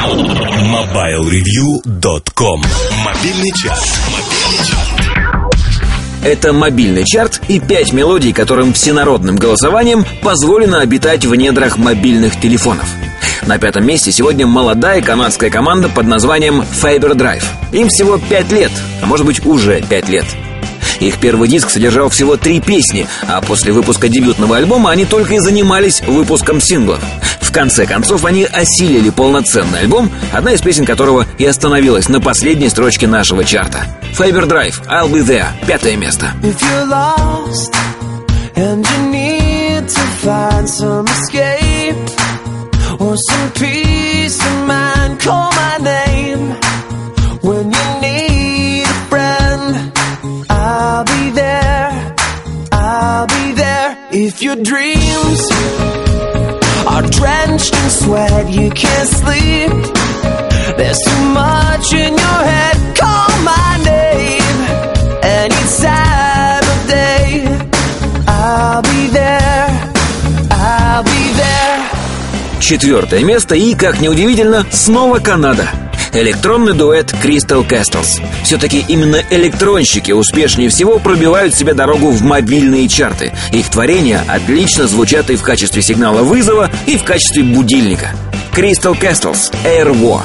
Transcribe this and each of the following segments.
MobileReview.com Мобильный час. Это мобильный чарт и пять мелодий, которым всенародным голосованием позволено обитать в недрах мобильных телефонов. На пятом месте сегодня молодая канадская команда под названием Fiber Drive. Им всего пять лет, а может быть уже пять лет. Их первый диск содержал всего три песни, а после выпуска дебютного альбома они только и занимались выпуском синглов. Конце концов, они осилили полноценный альбом, одна из песен которого и остановилась на последней строчке нашего чарта. Fiber Drive, I'll Be There, пятое место. I'll be there. If your dreams are drenched in sweat, you can't sleep. There's too much in your head. Call my name any time of day. I'll be there. I'll be there. Четвертое место и, как неудивительно, снова Канада. Электронный дуэт Crystal Castles. Все-таки именно электронщики успешнее всего пробивают себе дорогу в мобильные чарты. Их творения отлично звучат и в качестве сигнала вызова, и в качестве будильника. Crystal Castles Air War.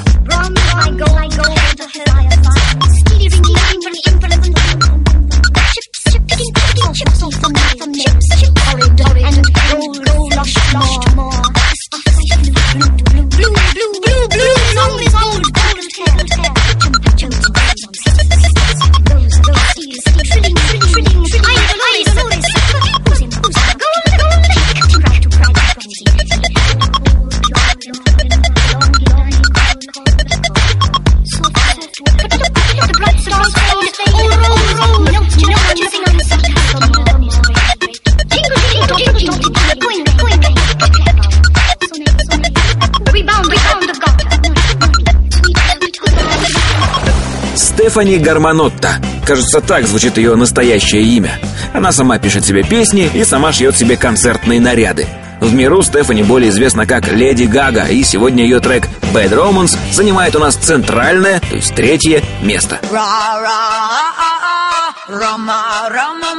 Стефани Гармонотта. Кажется, так звучит ее настоящее имя. Она сама пишет себе песни и сама шьет себе концертные наряды. В миру Стефани более известна как Леди Гага, и сегодня ее трек Bad Romance занимает у нас центральное, то есть третье место. Roma, Roma,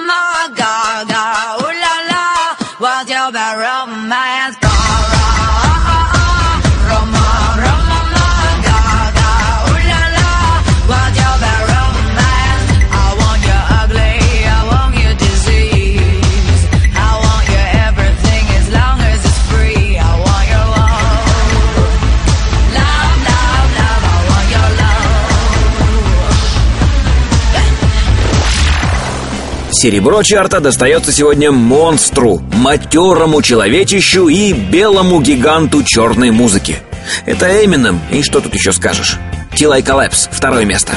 Серебро чарта достается сегодня монстру, матерому человечищу и белому гиганту черной музыки. Это Эминем, и что тут еще скажешь? I Collapse, второе место.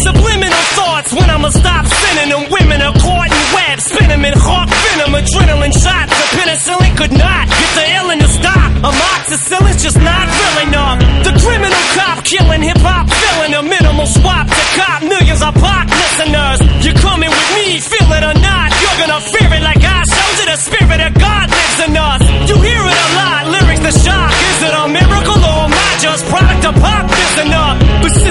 Subliminal thoughts when I'ma stop sending them. Women are caught in webs, spin them in hawk venom, adrenaline shots.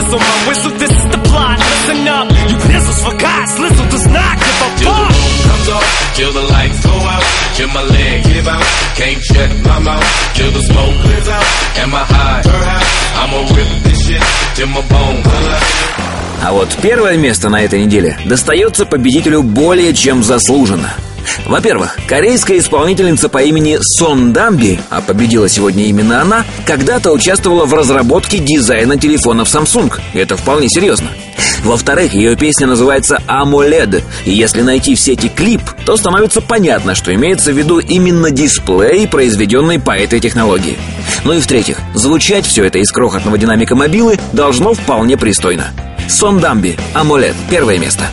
Sizzle my whistle. This is the plot. Listen up, you pistols for God's Lizzle does not give a Till the fuck. moon comes off, till the lights go out, till my legs give out, can't shut my mouth, till the smoke clears out, and my high, her high, I'ma rip this shit till my bone color. А вот первое место на этой неделе достается победителю более чем заслуженно. Во-первых, корейская исполнительница по имени Сон Дамби, а победила сегодня именно она, когда-то участвовала в разработке дизайна телефонов Samsung. Это вполне серьезно. Во-вторых, ее песня называется AMOLED, и если найти в сети клип, то становится понятно, что имеется в виду именно дисплей, произведенный по этой технологии. Ну и в-третьих, звучать все это из крохотного динамика мобилы должно вполне пристойно. Сон Дамби, AMOLED, первое место.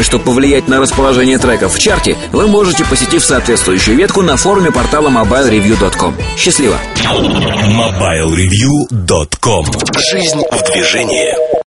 Напоминаю, что повлиять на расположение треков в чарте вы можете, посетив соответствующую ветку на форуме портала mobilereview.com. Счастливо! MobileReview.com Жизнь в движении